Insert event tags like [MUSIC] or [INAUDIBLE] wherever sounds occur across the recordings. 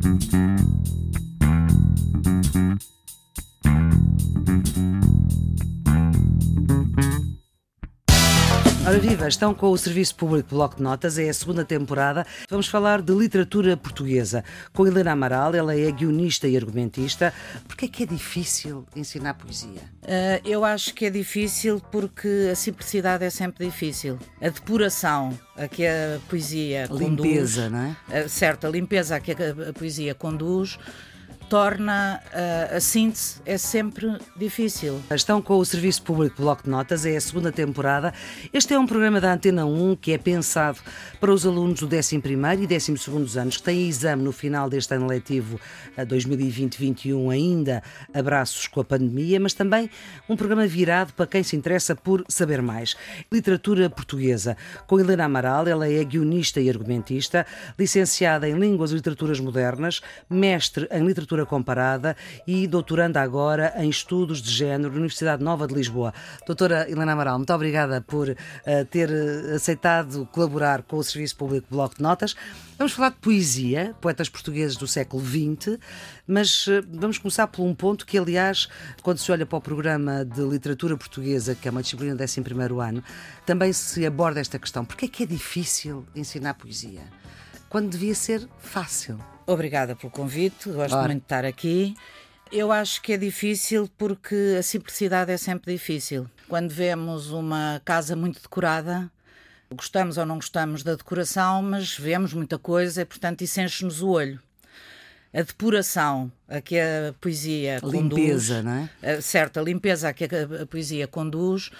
Mm-hmm. Ora viva, estão com o Serviço Público Bloco de Notas, é a segunda temporada. Vamos falar de literatura portuguesa. Com Helena Amaral, ela é guionista e argumentista. Porquê é que é difícil ensinar poesia? Uh, eu acho que é difícil porque a simplicidade é sempre difícil. A depuração a que a poesia a conduz... Limpeza, não é? Uh, certo, a limpeza a que a, a poesia conduz torna uh, a síntese é sempre difícil. Estão com o Serviço Público Bloco de Notas, é a segunda temporada. Este é um programa da Antena 1 que é pensado para os alunos do 11 e 12 anos que têm exame no final deste ano letivo 2020-21 ainda abraços com a pandemia, mas também um programa virado para quem se interessa por saber mais. Literatura portuguesa. Com Helena Amaral, ela é guionista e argumentista, licenciada em Línguas e Literaturas Modernas, mestre em Literatura Comparada e doutoranda agora em Estudos de Género na Universidade Nova de Lisboa. Doutora Helena Amaral, muito obrigada por uh, ter eh, aceitado colaborar com o Serviço Público Bloco de Notas. Vamos falar de poesia, poetas portugueses do século XX, mas uh, vamos começar por um ponto que, aliás, quando se olha para o programa de literatura portuguesa, que é uma disciplina do 11 ano, também se aborda esta questão. Porquê é que é difícil ensinar poesia? Quando devia ser fácil. Obrigada pelo convite, gosto Ora. muito de estar aqui. Eu acho que é difícil porque a simplicidade é sempre difícil. Quando vemos uma casa muito decorada, gostamos ou não gostamos da decoração, mas vemos muita coisa e, portanto, isso enche-nos o olho. A depuração a que a poesia a conduz. Limpeza, não é? Certo, a limpeza a que a poesia conduz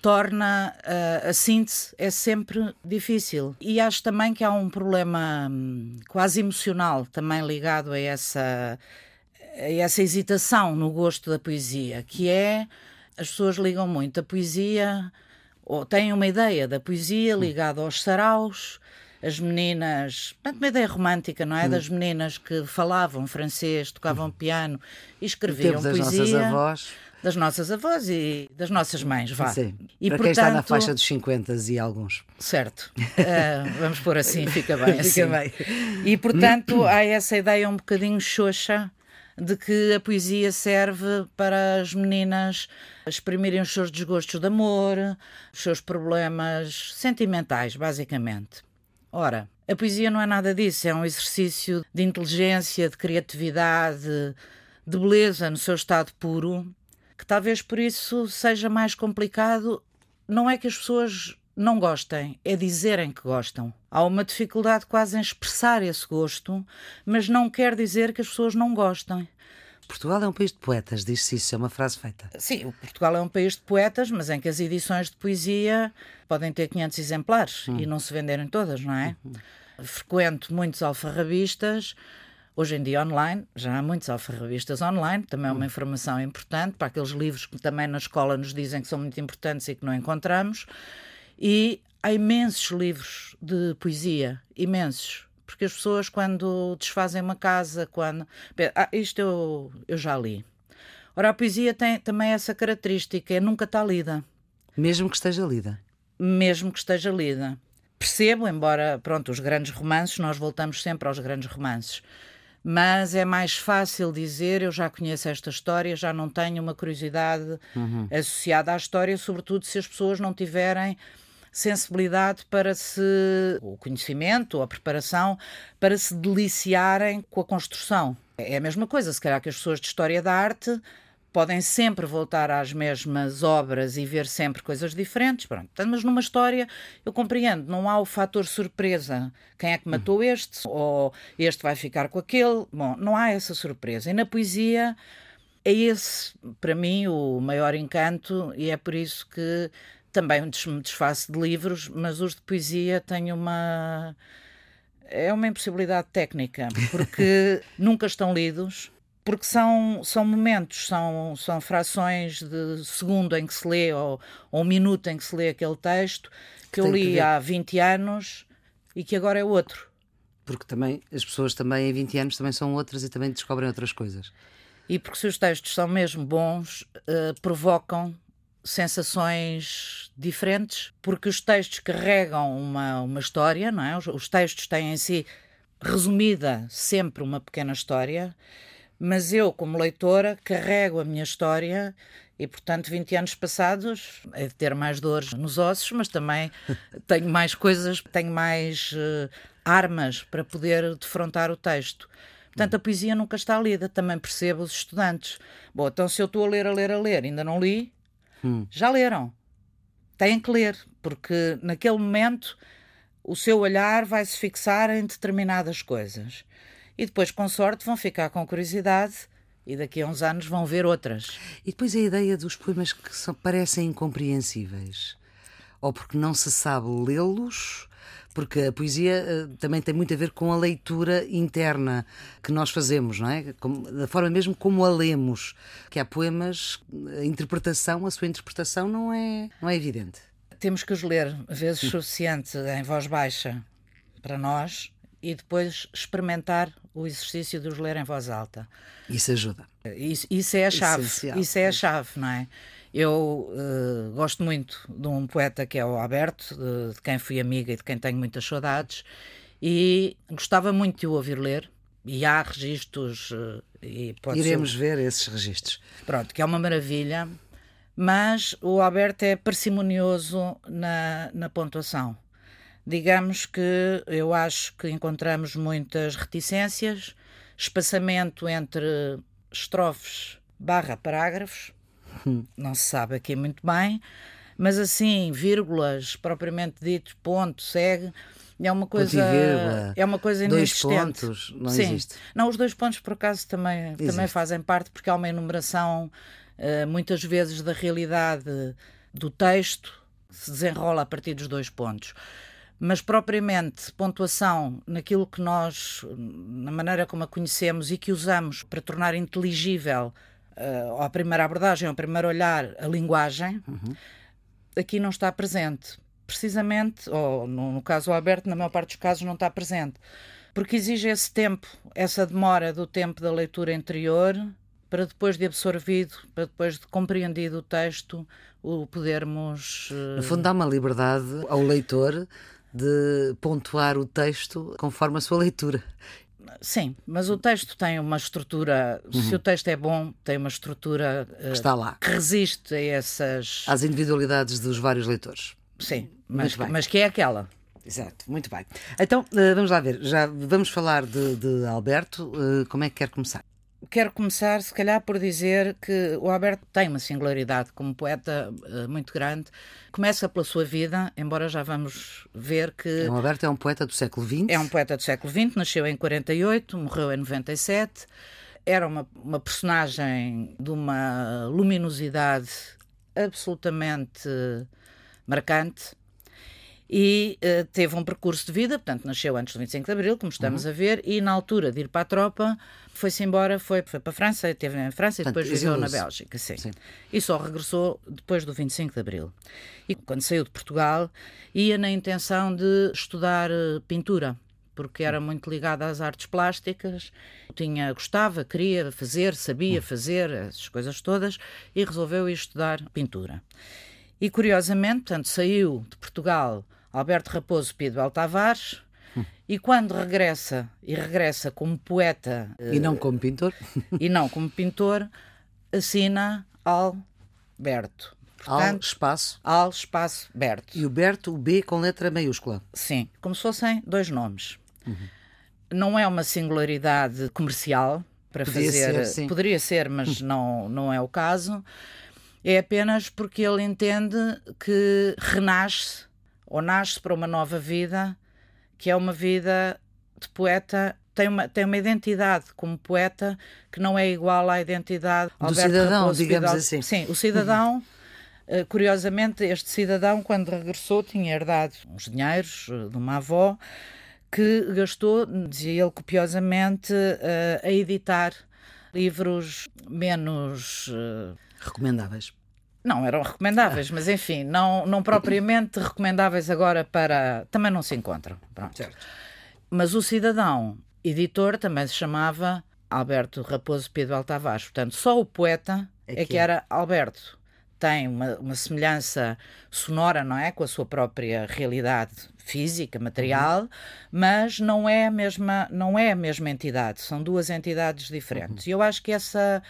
torna uh, a síntese é sempre difícil. E acho também que há um problema hum, quase emocional também ligado a essa, a essa hesitação no gosto da poesia, que é as pessoas ligam muito a poesia ou têm uma ideia da poesia ligada aos saraus, as meninas, uma ideia romântica, não é? Hum. Das meninas que falavam francês, tocavam hum. piano e escreviam poesia. Das nossas avós das nossas avós e das nossas mães, vá. Sim. E, Para portanto, quem está na faixa dos 50 e alguns. Certo. Uh, [LAUGHS] vamos pôr assim, fica bem assim. Fica bem. E portanto [CLEARS THROAT] há essa ideia um bocadinho xoxa de que a poesia serve para as meninas exprimirem os seus desgostos de amor, os seus problemas sentimentais, basicamente. Ora, a poesia não é nada disso, é um exercício de inteligência, de criatividade, de beleza no seu estado puro que talvez por isso seja mais complicado. Não é que as pessoas não gostem, é dizerem que gostam. Há uma dificuldade quase em expressar esse gosto, mas não quer dizer que as pessoas não gostem. Portugal é um país de poetas, diz-se isso, é uma frase feita. Sim, Portugal é um país de poetas, mas em que as edições de poesia podem ter 500 exemplares hum. e não se venderem todas, não é? Uhum. Frequento muitos alfarrabistas Hoje em dia, online, já há muitos alfarrabistas online, também é uma hum. informação importante para aqueles livros que também na escola nos dizem que são muito importantes e que não encontramos. E há imensos livros de poesia, imensos. Porque as pessoas, quando desfazem uma casa, quando. Ah, isto eu, eu já li. Ora, a poesia tem também essa característica, é nunca está lida. Mesmo que esteja lida. Mesmo que esteja lida. Percebo, embora, pronto, os grandes romances, nós voltamos sempre aos grandes romances mas é mais fácil dizer eu já conheço esta história, já não tenho uma curiosidade uhum. associada à história, sobretudo se as pessoas não tiverem sensibilidade para se o conhecimento ou a preparação para se deliciarem com a construção. É a mesma coisa, se calhar que as pessoas de história da arte podem sempre voltar às mesmas obras e ver sempre coisas diferentes, pronto. mas numa história eu compreendo, não há o fator surpresa, quem é que matou uhum. este, ou este vai ficar com aquele, bom, não há essa surpresa. E na poesia é esse, para mim, o maior encanto, e é por isso que também me desfaço de livros, mas os de poesia têm uma. É uma impossibilidade técnica, porque [LAUGHS] nunca estão lidos, porque são, são momentos, são, são frações de segundo em que se lê ou, ou um minuto em que se lê aquele texto que, que eu li há 20 anos e que agora é outro. Porque também as pessoas também em 20 anos também são outras e também descobrem outras coisas. E porque se os textos são mesmo bons, uh, provocam sensações diferentes, porque os textos carregam uma, uma história, não é? Os, os textos têm em si resumida sempre uma pequena história, mas eu, como leitora, carrego a minha história e, portanto, 20 anos passados, é de ter mais dores nos ossos, mas também [LAUGHS] tenho mais coisas, tenho mais uh, armas para poder defrontar o texto. Portanto, a poesia nunca está lida, também percebo os estudantes. Bom, então se eu estou a ler, a ler, a ler, ainda não li, hum. já leram. Têm que ler, porque naquele momento o seu olhar vai se fixar em determinadas coisas. E depois, com sorte, vão ficar com curiosidade e daqui a uns anos vão ver outras. E depois a ideia dos poemas que são, parecem incompreensíveis, ou porque não se sabe lê-los, porque a poesia uh, também tem muito a ver com a leitura interna que nós fazemos, não é? Como, da forma mesmo como a lemos, que há poemas, a interpretação, a sua interpretação não é, não é evidente. Temos que os ler vezes suficiente em voz baixa para nós e depois experimentar o exercício de os ler em voz alta. Isso ajuda. Isso, isso é a chave. Essencial. Isso é a chave, não é? Eu uh, gosto muito de um poeta que é o Alberto, de, de, quem fui amiga e de quem tenho muitas saudades, e gostava muito de o ouvir ler. E há registros. Uh, e Iremos ser... ver esses registros. Pronto, que é uma maravilha, mas o Alberto é parcimonioso na, na pontuação digamos que eu acho que encontramos muitas reticências, espaçamento entre estrofes barra parágrafos, [LAUGHS] não se sabe aqui muito bem, mas assim, vírgulas, propriamente dito, ponto, segue, é uma coisa é uma coisa inexistente. Dois pontos, não Sim. existe. Não, os dois pontos por acaso também, também fazem parte porque há uma enumeração uh, muitas vezes da realidade do texto se desenrola a partir dos dois pontos mas propriamente pontuação naquilo que nós, na maneira como a conhecemos e que usamos para tornar inteligível uh, à primeira abordagem, ao primeiro olhar, a linguagem, uhum. aqui não está presente. Precisamente, ou no, no caso aberto, na maior parte dos casos, não está presente. Porque exige esse tempo, essa demora do tempo da leitura interior, para depois de absorvido, para depois de compreendido o texto, o podermos. Uh... No fundo, dá uma liberdade ao leitor de pontuar o texto conforme a sua leitura. Sim, mas o texto tem uma estrutura. Uhum. Se o texto é bom, tem uma estrutura uh, que está lá, que resiste a essas. às individualidades dos vários leitores. Sim, mas, mas que é aquela. Exato, muito bem. Então, uh, vamos lá ver. Já vamos falar de, de Alberto. Uh, como é que quer começar? Quero começar, se calhar, por dizer que o Alberto tem uma singularidade como poeta uh, muito grande. Começa pela sua vida, embora já vamos ver que. O Alberto é um poeta do século XX. É um poeta do século XX, nasceu em 48, morreu em 97. Era uma, uma personagem de uma luminosidade absolutamente marcante e uh, teve um percurso de vida, portanto, nasceu antes do 25 de Abril, como estamos uhum. a ver, e na altura de ir para a tropa, foi-se embora, foi, foi para a França, esteve em França portanto, e depois viveu na Bélgica, sim. sim. E só regressou depois do 25 de Abril. E quando saiu de Portugal, ia na intenção de estudar uh, pintura porque era muito ligada às artes plásticas, tinha gostava, queria fazer, sabia hum. fazer essas coisas todas e resolveu ir estudar pintura. E curiosamente, portanto, saiu de Portugal Alberto Raposo Pedro Tavares, hum. e quando regressa, e regressa como poeta... E não como pintor? E não como pintor, assina Alberto. Portanto, Al espaço. Al espaço Berto. E o Berto, o B com letra maiúscula. Sim, como se fossem dois nomes. Uhum. Não é uma singularidade comercial para fazer. Ser, Poderia ser, mas [LAUGHS] não, não é o caso. É apenas porque ele entende que renasce ou nasce para uma nova vida, que é uma vida de poeta tem uma, tem uma identidade como poeta que não é igual à identidade do Alberto cidadão, Raposo digamos assim. Sim, o cidadão, uhum. curiosamente, este cidadão, quando regressou, tinha herdado uns dinheiros eh, de uma avó que gastou, dizia ele copiosamente, uh, a editar livros menos. Recomendáveis. Não, eram recomendáveis, mas enfim, não, não propriamente recomendáveis agora para. Também não se encontram. Pronto. Certo. Mas o cidadão editor também se chamava Alberto Raposo Pedro Altavares. Portanto, só o poeta é que, é que era Alberto. tem uma, uma semelhança sonora, não é? Com a sua própria realidade física, material, uhum. mas não é a mesma, não é a mesma entidade, são duas entidades diferentes. Uhum. E eu acho que essa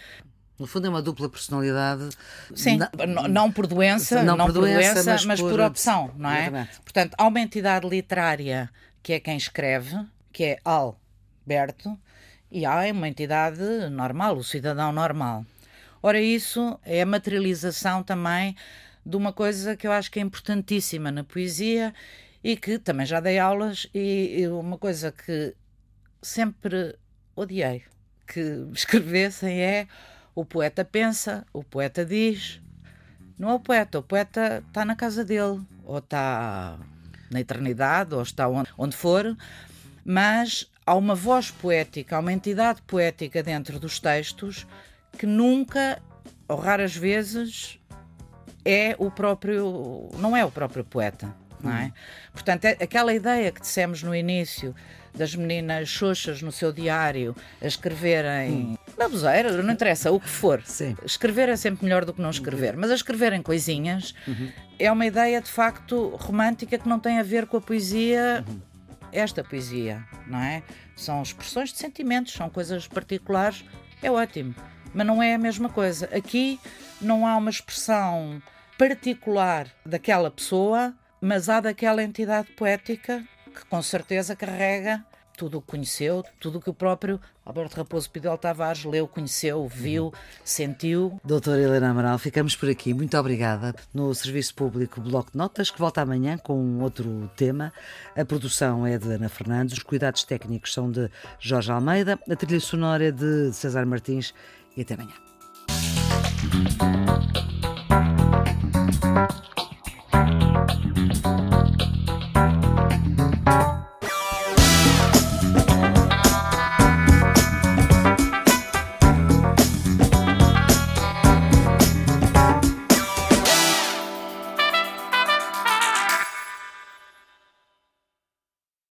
no fundo é uma dupla personalidade. Sim, não, não por doença, não, não por doença, doença mas, mas, por, por opção, não é? Exatamente. Portanto, há uma entidade literária que é quem escreve, que é Alberto, e há uma entidade normal, o cidadão normal. Ora, isso é a materialização também de uma coisa que eu acho que é importantíssima na poesia e que também já dei aulas e, uma coisa que sempre odiei que [LAUGHS] escrevessem é o poeta pensa, o poeta diz. Não é o poeta, o poeta está na casa dele, ou está na eternidade, ou está onde, onde for, mas há uma voz poética, há uma entidade poética dentro dos textos que nunca, ou raras vezes, é o próprio, não é o próprio poeta. Não é? Hum. Portanto, é aquela ideia que dissemos no início das meninas xoxas no seu diário a escreverem hum. Baboseira, não interessa, o que for. Sim. Escrever é sempre melhor do que não escrever, mas a escreverem coisinhas uhum. é uma ideia de facto romântica que não tem a ver com a poesia. Uhum. Esta poesia, não é? São expressões de sentimentos, são coisas particulares, é ótimo, mas não é a mesma coisa. Aqui não há uma expressão particular daquela pessoa, mas há daquela entidade poética que com certeza carrega tudo o que conheceu, tudo o que o próprio Alberto Raposo Pidel Tavares leu, conheceu, viu, sentiu. Doutora Helena Amaral, ficamos por aqui. Muito obrigada. No Serviço Público Bloco de Notas, que volta amanhã com outro tema. A produção é de Ana Fernandes, os cuidados técnicos são de Jorge Almeida, a trilha sonora é de César Martins e até amanhã.